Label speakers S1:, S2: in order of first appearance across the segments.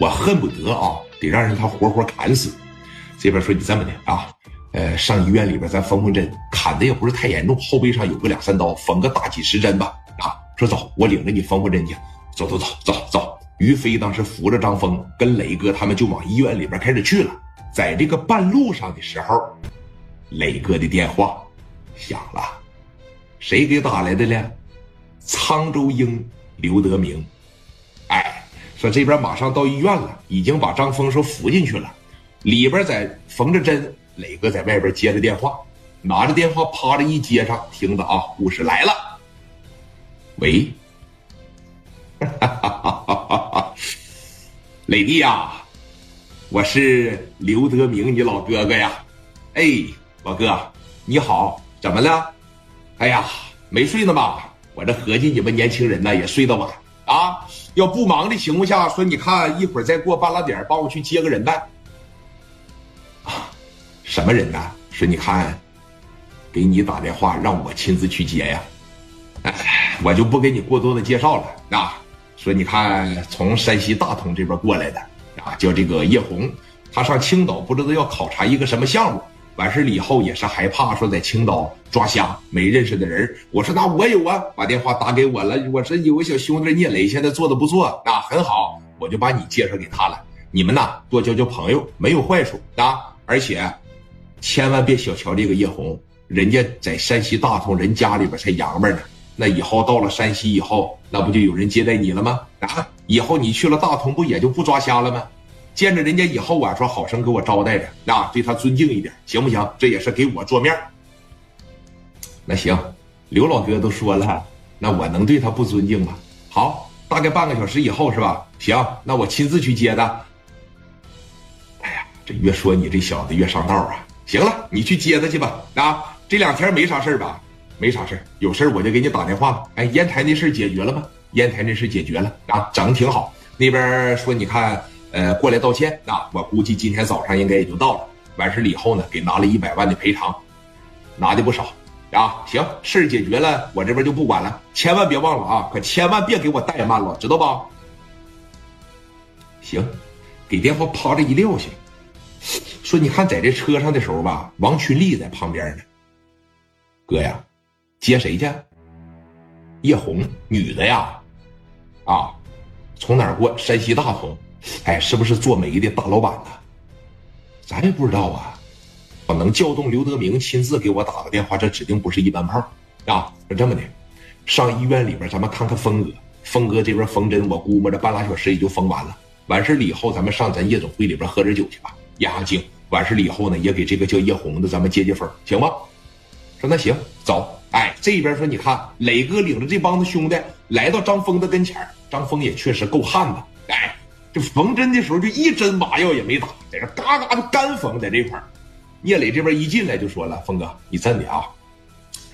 S1: 我恨不得啊，得让人他活活砍死。这边说你这么的啊，呃，上医院里边咱缝缝针，砍的也不是太严重，后背上有个两三刀，缝个大几十针吧。啊，说走，我领着你缝缝针去。走走走走走。于飞当时扶着张峰跟磊哥他们就往医院里边开始去了。在这个半路上的时候，磊哥的电话响了，谁给打来的呢？沧州鹰刘德明。说这边马上到医院了，已经把张峰说扶进去了，里边在缝着针。磊哥在外边接着电话，拿着电话趴着一接上，听着啊，护士来了。喂，磊弟呀。我是刘德明，你老哥哥呀，哎，老哥，你好，怎么了？哎呀，没睡呢吧？我这合计你们年轻人呢也睡得晚啊，要不忙的情况下，说你看一会儿再过半拉点，帮我去接个人呗。啊，什么人呢？说你看，给你打电话让我亲自去接呀。哎，我就不给你过多的介绍了啊。说你看，从山西大同这边过来的。啊，叫这个叶红，他上青岛不知道要考察一个什么项目，完事了以后也是害怕说在青岛抓瞎没认识的人。我说那我有啊，把电话打给我了。我说有个小兄弟聂磊现在做的不错啊，很好，我就把你介绍给他了。你们呐多交交朋友没有坏处啊，而且千万别小瞧这个叶红，人家在山西大同人家里边才洋们呢。那以后到了山西以后，那不就有人接待你了吗？啊，以后你去了大同，不也就不抓瞎了吗？见着人家以后啊，说好生给我招待着，啊，对他尊敬一点，行不行？这也是给我做面。那行，刘老哥都说了，那我能对他不尊敬吗？好，大概半个小时以后是吧？行，那我亲自去接他。哎呀，这越说你这小子越上道啊！行了，你去接他去吧。啊，这两天没啥事吧？没啥事有事我就给你打电话。哎，烟台那事解决了吗？烟台那事解决了啊，整的挺好。那边说你看，呃，过来道歉啊，我估计今天早上应该也就到了。完事了以后呢，给拿了一百万的赔偿，拿的不少啊。行，事解决了，我这边就不管了。千万别忘了啊，可千万别给我怠慢了，知道吧？行，给电话啪的一撂下，说你看在这车上的时候吧，王群力在旁边呢，哥呀。接谁去？叶红，女的呀，啊，从哪儿过？山西大同，哎，是不是做煤的大老板呢？咱也不知道啊。我能叫动刘德明亲自给我打个电话，这指定不是一般炮啊！是这么的，上医院里边咱们看看峰哥，峰哥这边缝针，我估摸着半拉小时也就缝完了。完事了以后，咱们上咱夜总会里边喝点酒去吧，压压惊。完事了以后呢，也给这个叫叶红的咱们接接风，行吗？说那行，走。哎，这边说你看，磊哥领着这帮子兄弟来到张峰的跟前张峰也确实够汉子。哎，这缝针的时候就一针麻药也没打，在这嘎嘎的干缝在这块聂磊这边一进来就说了：“峰哥，你站的啊，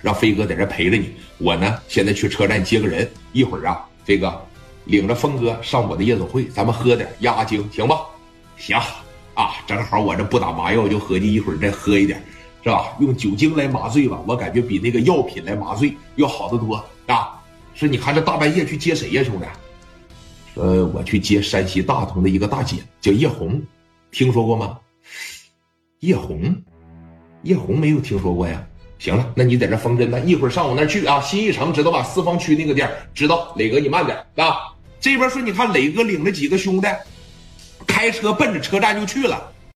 S1: 让飞哥在这陪着你。我呢，现在去车站接个人，一会儿啊，这个领着峰哥上我的夜总会，咱们喝点压惊，行吧？行啊，正好我这不打麻药，就合计一会儿再喝一点。”是吧？用酒精来麻醉吧，我感觉比那个药品来麻醉要好得多啊！说，你看这大半夜去接谁呀，兄弟？呃，我去接山西大同的一个大姐，叫叶红，听说过吗？叶红，叶红没有听说过呀。行了，那你在这缝针呢，一会儿上我那儿去啊。新一城知道吧？四方区那个店知道。磊哥，你慢点啊！这边说，你看磊哥领着几个兄弟，开车奔着车站就去了。